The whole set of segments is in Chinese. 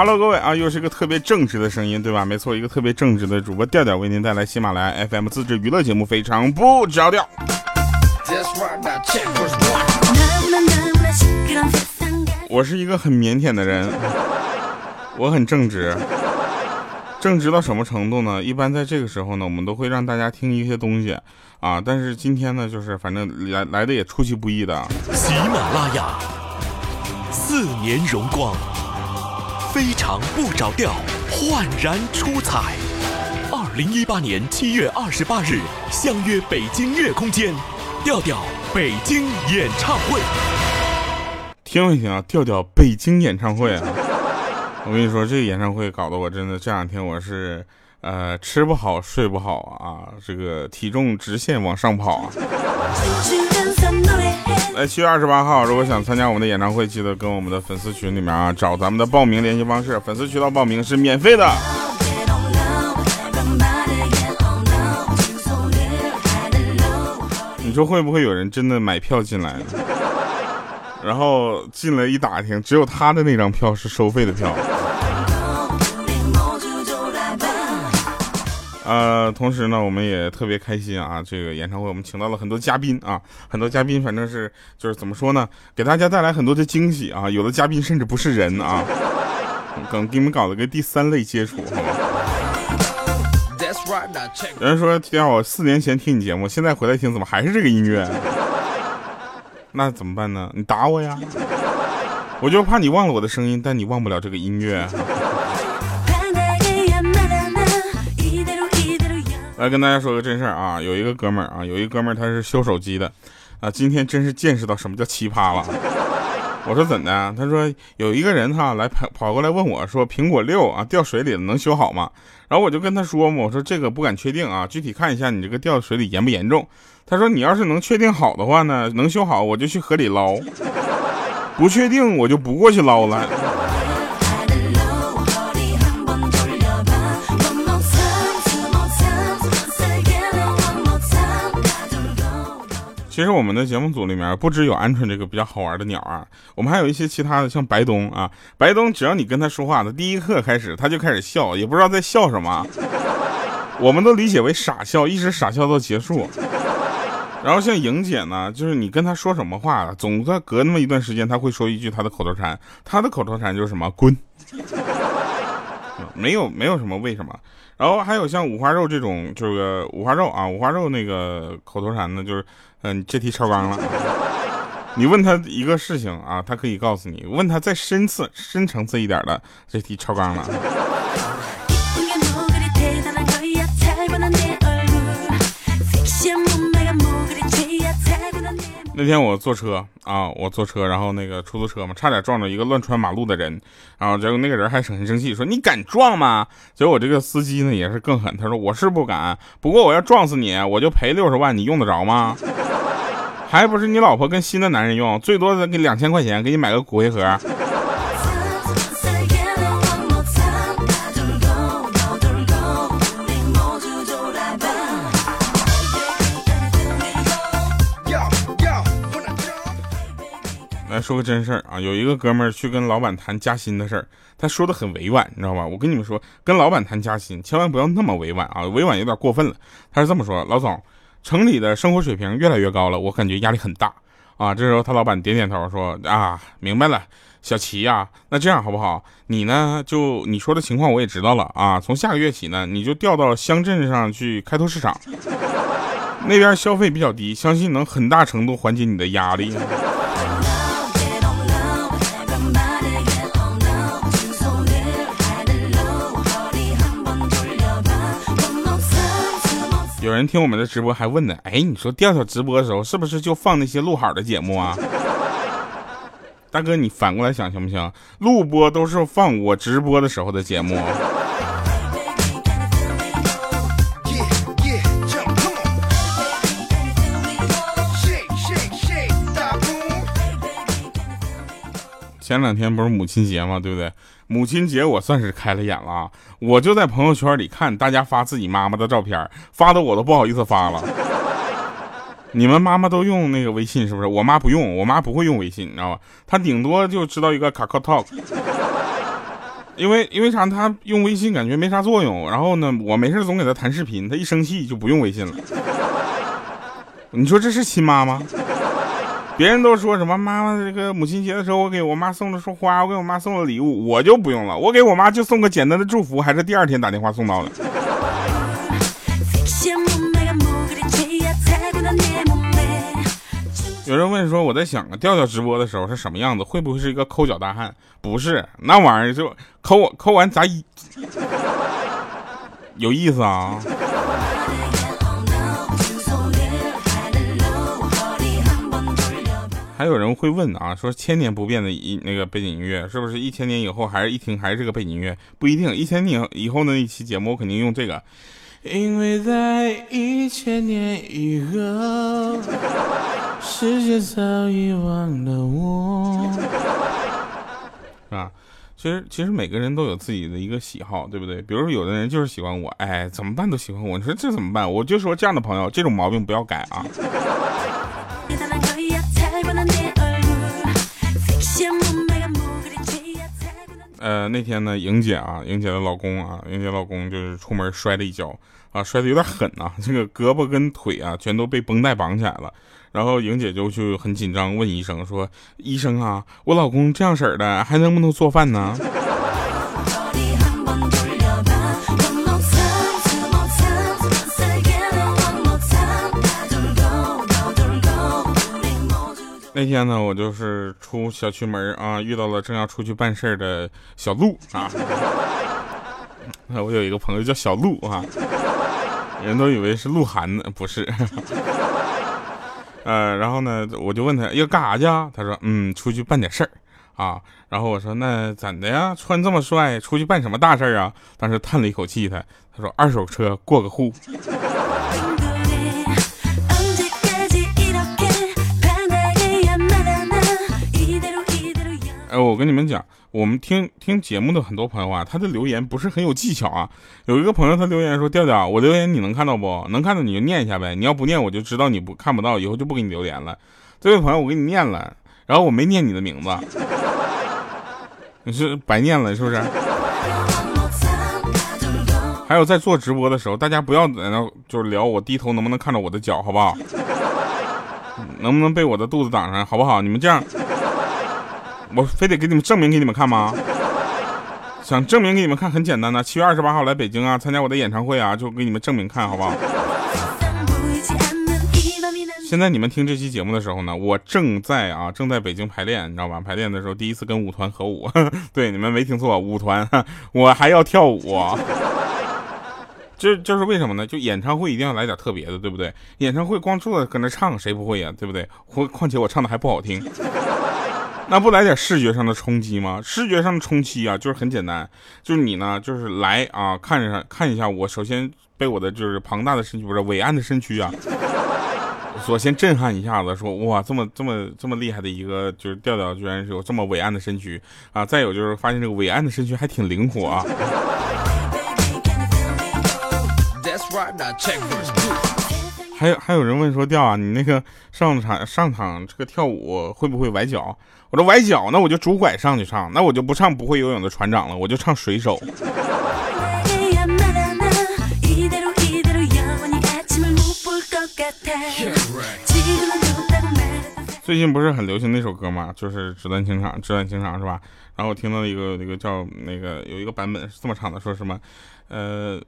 ，Hello，各位啊，又是一个特别正直的声音，对吧？没错，一个特别正直的主播调调为您带来喜马拉雅 FM 自制娱乐节目，非常不着调。我是一个很腼腆的人，我很正直，正直到什么程度呢？一般在这个时候呢，我们都会让大家听一些东西啊，但是今天呢，就是反正来来的也出其不意的。喜马拉雅。四年荣光，非常不着调，焕然出彩。二零一八年七月二十八日，相约北京乐空间，调调北京演唱会。听一听啊，调调北京演唱会啊！我跟你说，这个演唱会搞得我真的这两天我是呃吃不好睡不好啊，这个体重直线往上跑啊。来，七月二十八号，如果想参加我们的演唱会，记得跟我们的粉丝群里面啊，找咱们的报名联系方式。粉丝渠道报名是免费的。你说会不会有人真的买票进来，然后进来一打听，只有他的那张票是收费的票？呃，同时呢，我们也特别开心啊！这个演唱会我们请到了很多嘉宾啊，很多嘉宾，反正是就是怎么说呢，给大家带来很多的惊喜啊！有的嘉宾甚至不是人啊，刚给你们搞了个第三类接触，好吧？有人说，天我四年前听你节目，现在回来听，怎么还是这个音乐？那怎么办呢？你打我呀！我就怕你忘了我的声音，但你忘不了这个音乐。来跟大家说个真事儿啊，有一个哥们儿啊，有一个哥们儿他是修手机的，啊，今天真是见识到什么叫奇葩了。我说怎的？他说有一个人哈来跑跑过来问我说苹果六啊掉水里了能修好吗？然后我就跟他说嘛，我说这个不敢确定啊，具体看一下你这个掉水里严不严重。他说你要是能确定好的话呢，能修好我就去河里捞，不确定我就不过去捞了。其实我们的节目组里面不只有鹌鹑这个比较好玩的鸟啊，我们还有一些其他的，像白东啊。白东只要你跟他说话的第一刻开始，他就开始笑，也不知道在笑什么，我们都理解为傻笑，一直傻笑到结束。然后像莹姐呢，就是你跟他说什么话，总在隔那么一段时间，他会说一句他的口头禅，他的口头禅就是什么滚，没有没有什么为什么。然后还有像五花肉这种，这个五花肉啊，五花肉那个口头禅呢，就是，嗯，这题超纲了。你问他一个事情啊，他可以告诉你；问他再深次、深层次一点的，这题超纲了。那天我坐车啊，我坐车，然后那个出租车嘛，差点撞着一个乱穿马路的人，然后结果那个人还很生气，说你敢撞吗？结果我这个司机呢也是更狠，他说我是不敢，不过我要撞死你，我就赔六十万，你用得着吗？还不是你老婆跟新的男人用，最多给两千块钱，给你买个骨灰盒。来说个真事儿啊，有一个哥们儿去跟老板谈加薪的事儿，他说的很委婉，你知道吧？我跟你们说，跟老板谈加薪，千万不要那么委婉啊，委婉有点过分了。他是这么说：老总，城里的生活水平越来越高了，我感觉压力很大啊。这时候他老板点点头说：啊，明白了，小齐呀，那这样好不好？你呢，就你说的情况我也知道了啊。从下个月起呢，你就调到乡镇上去开拓市场，那边消费比较低，相信能很大程度缓解你的压力。人听我们的直播还问呢，哎，你说调调直播的时候是不是就放那些录好的节目啊？大哥，你反过来想行不行？录播都是放我直播的时候的节目。前两天不是母亲节吗？对不对？母亲节我算是开了眼了，我就在朋友圈里看大家发自己妈妈的照片，发的我都不好意思发了。你们妈妈都用那个微信是不是？我妈不用，我妈不会用微信，你知道吧？她顶多就知道一个卡卡 talk，因为因为啥？她用微信感觉没啥作用。然后呢，我没事总给她弹视频，她一生气就不用微信了。你说这是亲妈吗？别人都说什么妈妈这个母亲节的时候，我给我妈送了束花，我给我妈送了礼物，我就不用了，我给我妈就送个简单的祝福，还是第二天打电话送到的。有人问说，我在想啊，调调直播的时候是什么样子？会不会是一个抠脚大汉？不是，那玩意儿就抠我抠完咋一 有意思啊？还有人会问啊，说千年不变的一那个背景音乐，是不是一千年以后还是一听还是这个背景音乐？不一定，一千年以后的一期节目我肯定用这个。因为在一千年以后，世界早已忘了我。啊，其实其实每个人都有自己的一个喜好，对不对？比如说有的人就是喜欢我，哎，怎么办都喜欢我，你说这怎么办？我就说这样的朋友，这种毛病不要改啊。呃，那天呢，莹姐啊，莹姐的老公啊，莹姐老公就是出门摔了一跤啊，摔的有点狠啊，这个胳膊跟腿啊全都被绷带绑起来了。然后莹姐就就很紧张问医生说：“医生啊，我老公这样式的还能不能做饭呢？”那天呢，我就是出小区门啊，遇到了正要出去办事的小鹿啊。我有一个朋友叫小鹿啊，人都以为是鹿晗呢，不是。呃，然后呢，我就问他要干啥去啊？他说，嗯，出去办点事儿啊。然后我说，那怎的呀？穿这么帅，出去办什么大事儿啊？当时叹了一口气，他他说，二手车过个户。哎，我跟你们讲，我们听听节目的很多朋友啊，他的留言不是很有技巧啊。有一个朋友他留言说：“调调，我留言你能看到不？能看到你就念一下呗。你要不念，我就知道你不看不到，以后就不给你留言了。”这位朋友，我给你念了，然后我没念你的名字，你是白念了是不是？还有在做直播的时候，大家不要在那就是聊我低头能不能看到我的脚，好不好？能不能被我的肚子挡上，好不好？你们这样。我非得给你们证明给你们看吗？想证明给你们看很简单的，七月二十八号来北京啊，参加我的演唱会啊，就给你们证明看好不好？现在你们听这期节目的时候呢，我正在啊，正在北京排练，你知道吧？排练的时候第一次跟舞团合舞，对，你们没听错，舞团，我还要跳舞，这就是为什么呢？就演唱会一定要来点特别的，对不对？演唱会光坐在搁那唱，谁不会呀？对不对？或况且我唱的还不好听。那不来点视觉上的冲击吗？视觉上的冲击啊，就是很简单，就是你呢，就是来啊，看着看一下我，首先被我的就是庞大的身躯，不是伟岸的身躯啊，所先震撼一下子，说哇，这么这么这么厉害的一个就是调调，居然是有这么伟岸的身躯啊！再有就是发现这个伟岸的身躯还挺灵活啊。还有还有人问说，调啊，你那个上场上场这个跳舞会不会崴脚？我说崴脚，那我就拄拐上去唱，那我就不唱不会游泳的船长了，我就唱水手。最近不是很流行那首歌吗？就是《纸短情长》，《纸短情长》是吧？然后我听到一个那个叫那个有一个版本是这么唱的，说什么？呃，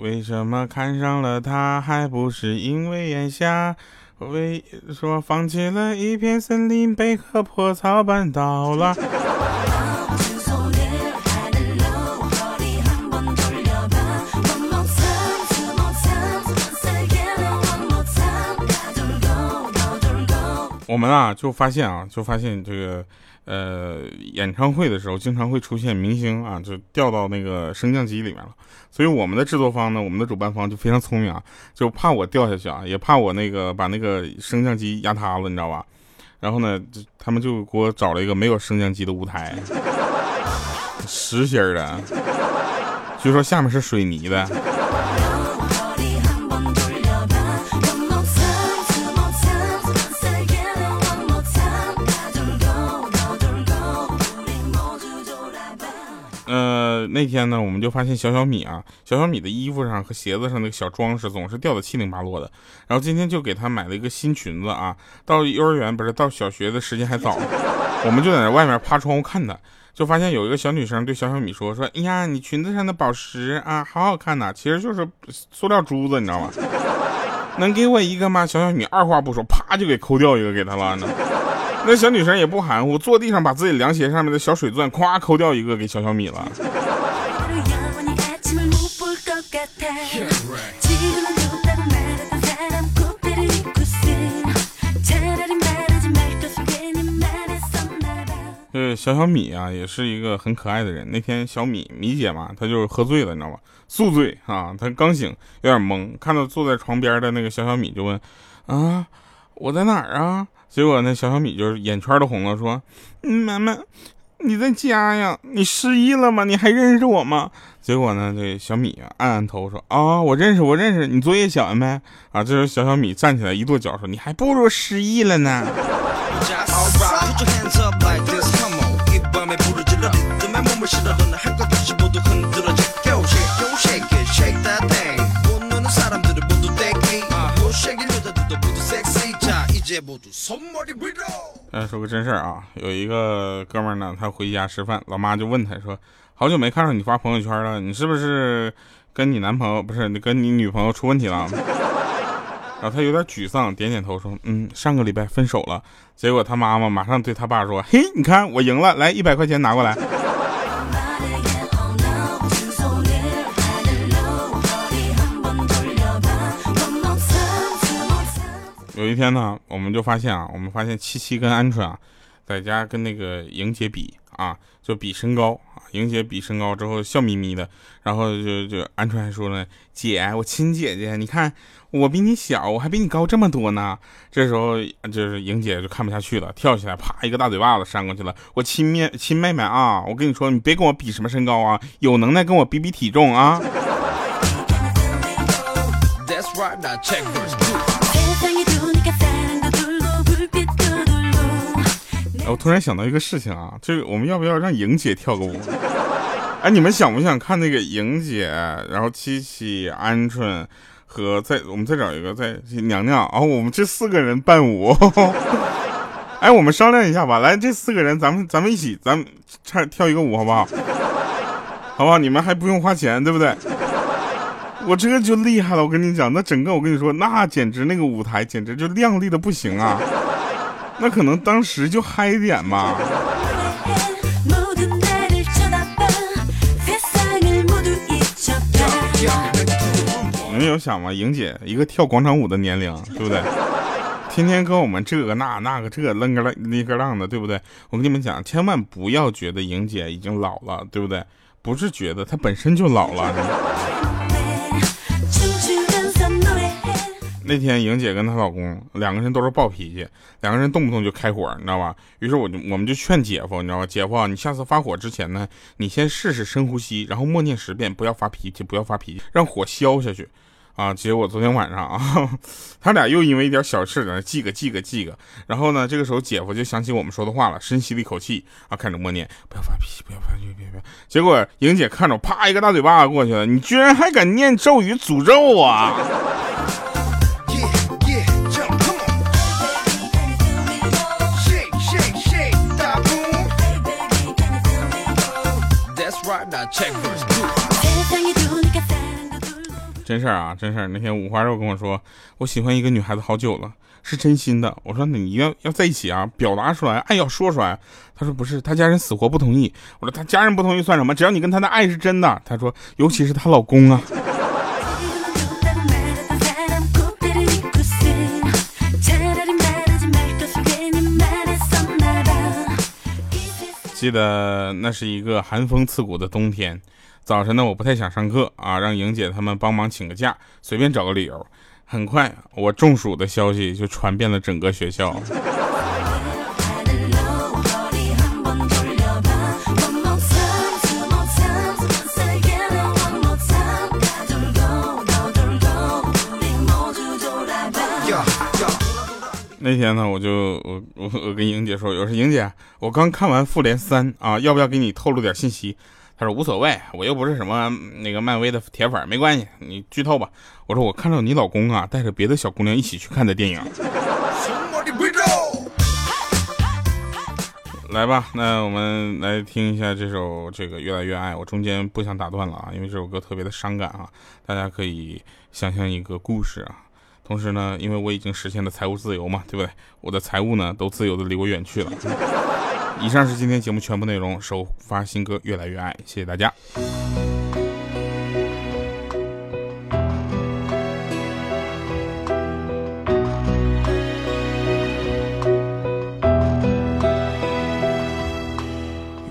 为什么看上了他，还不是因为眼瞎？为说放弃了一片森林，被棵破草绊倒了。我们啊，就发现啊，就发现这个。呃，演唱会的时候经常会出现明星啊，就掉到那个升降机里面了。所以我们的制作方呢，我们的主办方就非常聪明啊，就怕我掉下去啊，也怕我那个把那个升降机压塌了，你知道吧？然后呢，他们就给我找了一个没有升降机的舞台，实心的，据说下面是水泥的。那天呢，我们就发现小小米啊，小小米的衣服上和鞋子上那个小装饰总是掉的七零八落的。然后今天就给他买了一个新裙子啊，到幼儿园不是到小学的时间还早，我们就在那外面趴窗户看他，就发现有一个小女生对小小米说说，哎呀，你裙子上的宝石啊，好好看呐，其实就是塑料珠子，你知道吗？能给我一个吗？小小米二话不说，啪就给抠掉一个给他了呢。那小女生也不含糊，坐地上把自己凉鞋上面的小水钻咵抠掉一个给小小米了。呃，小小米啊，也是一个很可爱的人。那天小米米姐嘛，她就喝醉了，你知道吗？宿醉啊，她刚醒，有点懵，看到坐在床边的那个小小米，就问：“啊，我在哪儿啊？”结果那小小米就是眼圈都红了，说：“，妈妈，你在家呀？你失忆了吗？你还认识我吗？”结果呢，这小米啊，按按头说：“啊，我认识，我认识。你作业写完没？”啊，这时候小小米站起来，一跺脚说：“你还不如失忆了呢。”哎，说个真事儿啊，有一个哥们儿呢，他回家吃饭，老妈就问他说：“好久没看到你发朋友圈了，你是不是跟你男朋友不是你跟你女朋友出问题了？” 然后他有点沮丧，点点头说：“嗯，上个礼拜分手了。”结果他妈妈马上对他爸说：“嘿，你看我赢了，来一百块钱拿过来。”有一天呢，我们就发现啊，我们发现七七跟鹌鹑啊，在家跟那个莹姐比啊，就比身高啊。莹姐比身高之后笑眯眯的，然后就就鹌鹑还说呢：“姐，我亲姐姐，你看我比你小，我还比你高这么多呢。”这时候就是莹姐就看不下去了，跳起来啪一个大嘴巴子扇过去了。我亲妹亲妹妹啊，我跟你说，你别跟我比什么身高啊，有能耐跟我比比体重啊。我突然想到一个事情啊，就是我们要不要让莹姐跳个舞？哎，你们想不想看那个莹姐，然后七七、鹌鹑和再我们再找一个再娘娘，然后我们这四个人伴舞？哎，我们商量一下吧，来，这四个人咱们咱们一起，咱们唱跳一个舞好不好？好不好？你们还不用花钱，对不对？我这个就厉害了，我跟你讲，那整个我跟你说，那简直那个舞台简直就亮丽的不行啊。那可能当时就嗨点嘛。你们有想吗？莹姐一个跳广场舞的年龄，对不对？天天跟我们这个那那个这愣个浪那个浪的，对不对？我跟你们讲，千万不要觉得莹姐已经老了，对不对？不是觉得她本身就老了。那天莹姐跟她老公两个人都是暴脾气，两个人动不动就开火，你知道吧？于是我就我们就劝姐夫，你知道吧？姐夫，你下次发火之前呢，你先试试深呼吸，然后默念十遍，不要发脾气，不要发脾气，让火消下去。啊！结果昨天晚上啊，他俩又因为一点小事在那记个记个记个。然后呢，这个时候姐夫就想起我们说的话了，深吸了一口气啊，开始默念，不要发脾气，不要发脾气，别别。结果莹姐看着，啪一个大嘴巴子过去了，你居然还敢念咒语诅咒我！真事儿啊，真事儿。那天五花肉跟我说，我喜欢一个女孩子好久了，是真心的。我说那你要要在一起啊，表达出来，爱要说出来。他说不是，他家人死活不同意。我说他家人不同意算什么？只要你跟他的爱是真的。他说尤其是她老公啊。记得那是一个寒风刺骨的冬天，早晨呢，我不太想上课啊，让莹姐他们帮忙请个假，随便找个理由。很快，我中暑的消息就传遍了整个学校。那天呢，我就我我我跟莹姐说，我说莹姐，我刚看完《复联三》啊，要不要给你透露点信息？她说无所谓，我又不是什么那个漫威的铁粉，没关系，你剧透吧。我说我看到你老公啊带着别的小姑娘一起去看的电影。来吧，那我们来听一下这首这个越来越爱。我中间不想打断了啊，因为这首歌特别的伤感啊，大家可以想象一个故事啊。同时呢，因为我已经实现了财务自由嘛，对不对？我的财务呢都自由的离我远去了。以上是今天节目全部内容。首发新歌《越来越爱》，谢谢大家。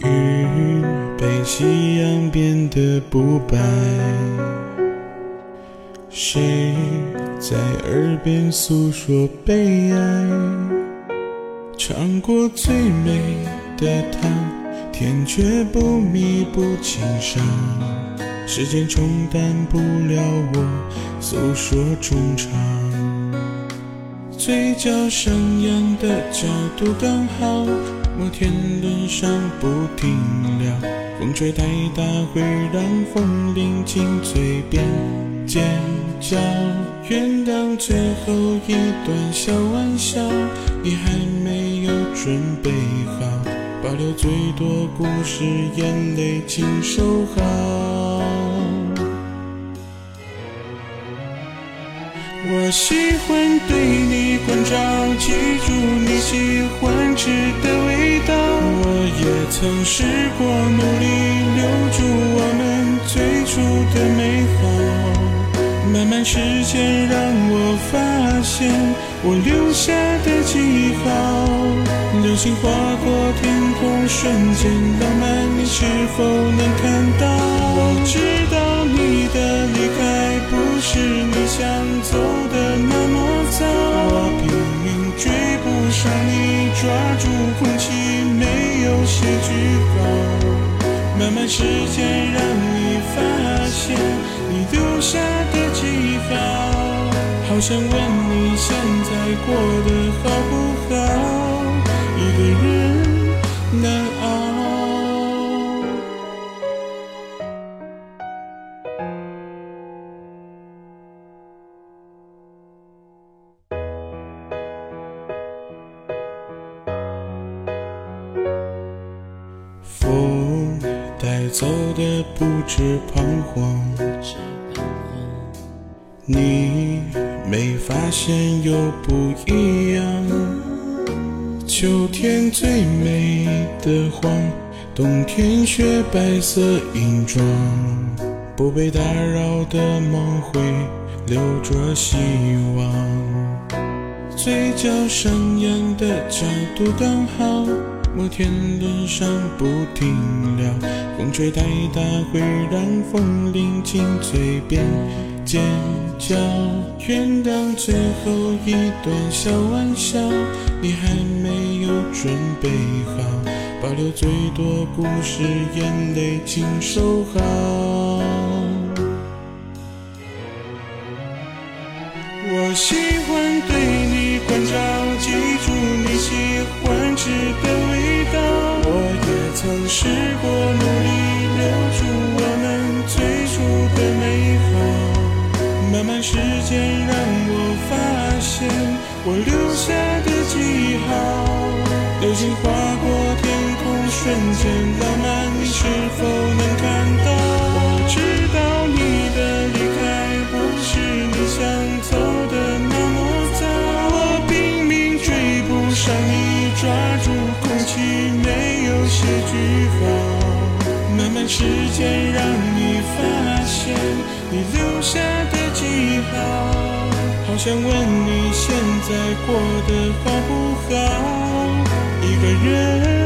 雨被夕阳变得不白，谁在耳边诉说悲哀？尝过最美的糖，甜却不弥补情伤。时间冲淡不了我诉说衷肠。嘴角上扬的角度刚好，摩天轮上不停聊。风吹太大会让风铃进嘴边尖叫。原谅最后一段小玩笑，你还没有准备好，保留最多故事，眼泪请收好。我喜欢对你关照，记住你喜欢吃的味道。我也曾试过努力留住我们最初的美好。慢慢时间让我发现我留下的记号，流星划过天空，瞬间浪漫，你是否能看到？我知道你的离开不是你想走的那么早，我拼命追不上你，抓住空气，没有写句号。慢慢时间让你发现你留下的。好想问你现在过得好不好？一个人你没发现又不一样，秋天最美的黄，冬天雪白色银装，不被打扰的梦会留着希望，嘴角上扬的角度刚好，摩天轮上不停聊，风吹太大会让风铃进嘴边。尖叫，原谅最后一段小玩笑，你还没有准备好，保留最多故事，眼泪请收好。我喜欢对你关照，记住你喜欢吃的味道。我也曾试过努力留住我们最。慢慢时间让我发现我留下的记号，流星划过天空，瞬间浪漫，你是否能看到？我知道你的离开不是你想走的那么早，我拼命追不上你，抓住空气，没有写句号。慢慢时间让你发现你留下。好想问你现在过得好不好？一个人。